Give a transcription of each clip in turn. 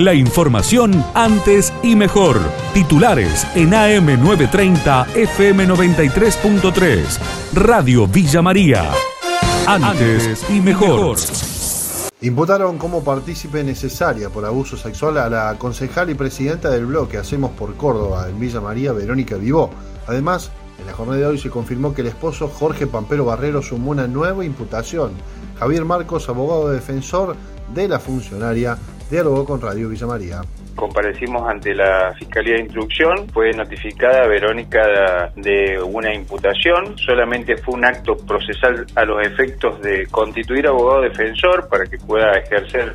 La información antes y mejor. Titulares en AM930 FM93.3. Radio Villa María. Antes y mejor. Imputaron como partícipe necesaria por abuso sexual a la concejal y presidenta del bloque Hacemos por Córdoba en Villa María, Verónica Vivó. Además, en la jornada de hoy se confirmó que el esposo Jorge Pampero Barrero sumó una nueva imputación. Javier Marcos, abogado defensor de la funcionaria, dialogó con Radio Villa María. Comparecimos ante la Fiscalía de Instrucción, fue notificada Verónica de una imputación, solamente fue un acto procesal a los efectos de constituir abogado defensor para que pueda ejercer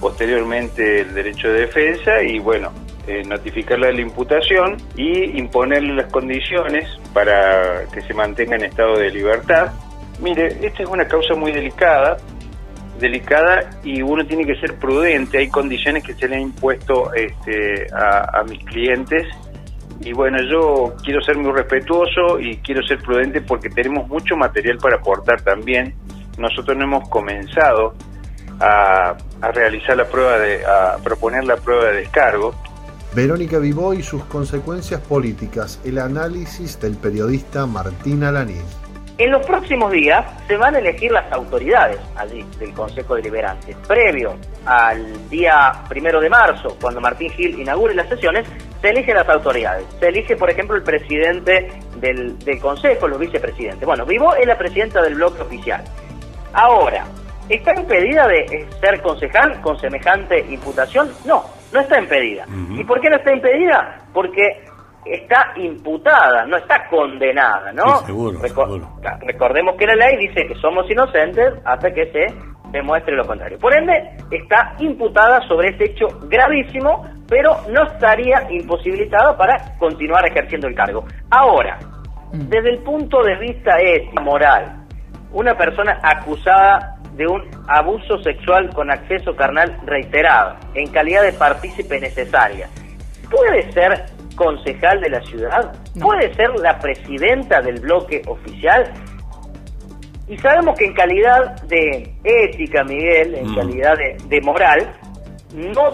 posteriormente el derecho de defensa y bueno, eh, notificarle la imputación y imponerle las condiciones para que se mantenga en estado de libertad. Mire, esta es una causa muy delicada delicada y uno tiene que ser prudente. Hay condiciones que se le han impuesto este, a, mis clientes y bueno, yo quiero ser muy respetuoso y quiero ser prudente porque tenemos mucho material para aportar también. Nosotros no hemos comenzado a, realizar la prueba de, a proponer la prueba de descargo. Verónica Vivó y sus consecuencias políticas, el análisis del periodista Martín Alaniz. En los próximos días se van a elegir las autoridades allí del Consejo Deliberante. Previo al día primero de marzo, cuando Martín Gil inaugure las sesiones, se eligen las autoridades. Se elige, por ejemplo, el presidente del, Consejo, los vicepresidentes. Bueno, Vivo es la presidenta del bloque oficial. Ahora, ¿está impedida de ser concejal con semejante imputación? No, no está impedida. ¿Y por qué no está impedida? Porque está imputada, no está condenada, ¿no? seguro, Recordemos que la ley dice que somos inocentes hasta que se demuestre lo contrario. Por ende, está imputada sobre ese hecho gravísimo, pero no estaría imposibilitada para continuar ejerciendo el cargo. Ahora, mm. desde el punto de vista ético, moral, una persona acusada de un abuso sexual con acceso carnal reiterado, en calidad de partícipe necesaria, puede ser concejal de la ciudad, puede ser la presidenta del bloque oficial. Y sabemos que en calidad de ética, Miguel, en mm. calidad de, moral, no,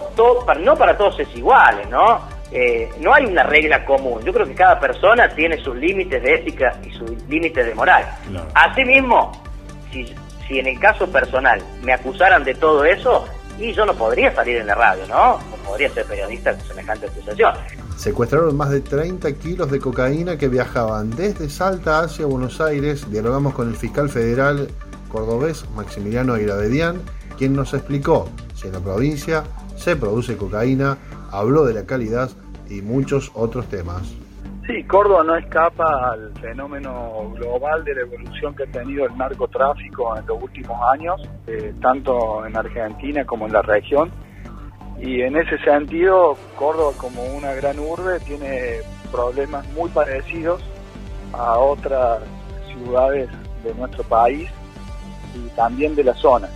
no para todos es igual, ¿no? Eh, no hay una regla común. Yo creo que cada persona tiene sus límites de ética y sus límites de moral. Asimismo, si, si en el caso personal me acusaran de todo eso, y yo no podría salir en la radio, ¿no? No podría ser periodista con semejante acusación. Secuestraron más de 30 kilos de cocaína que viajaban desde Salta hacia Buenos Aires. Dialogamos con el fiscal federal cordobés Maximiliano Airavedian, quien nos explicó si en la provincia se produce cocaína, habló de la calidad y muchos otros temas. Sí, Córdoba no escapa al fenómeno global de la evolución que ha tenido el narcotráfico en los últimos años, eh, tanto en Argentina como en la región y en ese sentido Córdoba como una gran urbe tiene problemas muy parecidos a otras ciudades de nuestro país y también de la zona.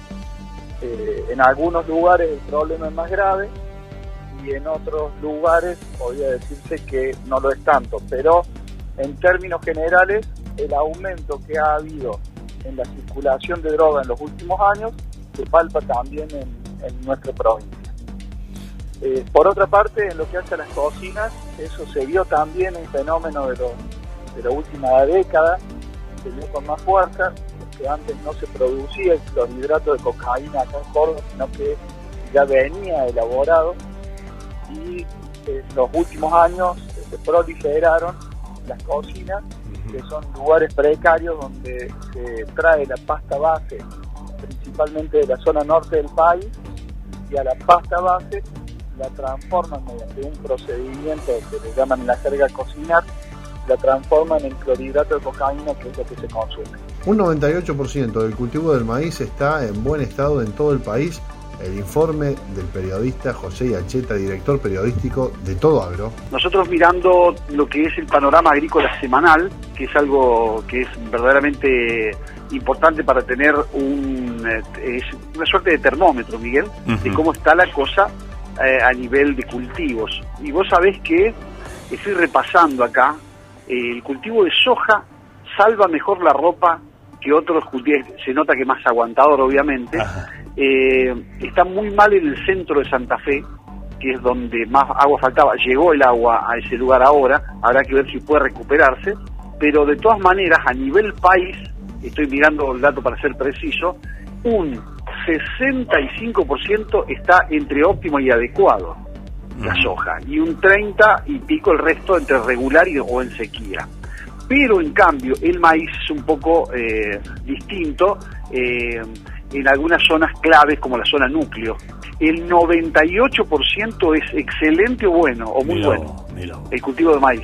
Eh, en algunos lugares el problema es más grave y en otros lugares podría decirse que no lo es tanto, pero en términos generales el aumento que ha habido en la circulación de droga en los últimos años se palpa también en, en nuestra provincia. Eh, por otra parte, en lo que hace a las cocinas, eso se vio también un fenómeno de, de la última década, se vio con más fuerza, porque antes no se producía el clorhidrato de cocaína acá en Córdoba, sino que ya venía elaborado. Y en los últimos años se proliferaron las cocinas, que son lugares precarios donde se trae la pasta base, principalmente de la zona norte del país, y a la pasta base la transforman mediante un procedimiento que le llaman en la jerga cocinar, la transforman en clorhidrato de cocaína, que es lo que se consume. Un 98% del cultivo del maíz está en buen estado en todo el país. El informe del periodista José Yacheta, director periodístico de Todo Agro. Nosotros mirando lo que es el panorama agrícola semanal, que es algo que es verdaderamente importante para tener un, eh, una suerte de termómetro, Miguel, de cómo está la cosa eh, a nivel de cultivos. Y vos sabés que, estoy repasando acá, el cultivo de soja salva mejor la ropa que otros cultivos, se nota que más aguantador obviamente, eh, está muy mal en el centro de Santa Fe, que es donde más agua faltaba, llegó el agua a ese lugar ahora, habrá que ver si puede recuperarse, pero de todas maneras a nivel país, estoy mirando el dato para ser preciso, un 65% está entre óptimo y adecuado la soja y un 30 y pico el resto entre regular y o en sequía. Pero en cambio el maíz es un poco eh, distinto eh, en algunas zonas claves como la zona núcleo. El 98% es excelente o bueno o muy bueno el cultivo de maíz.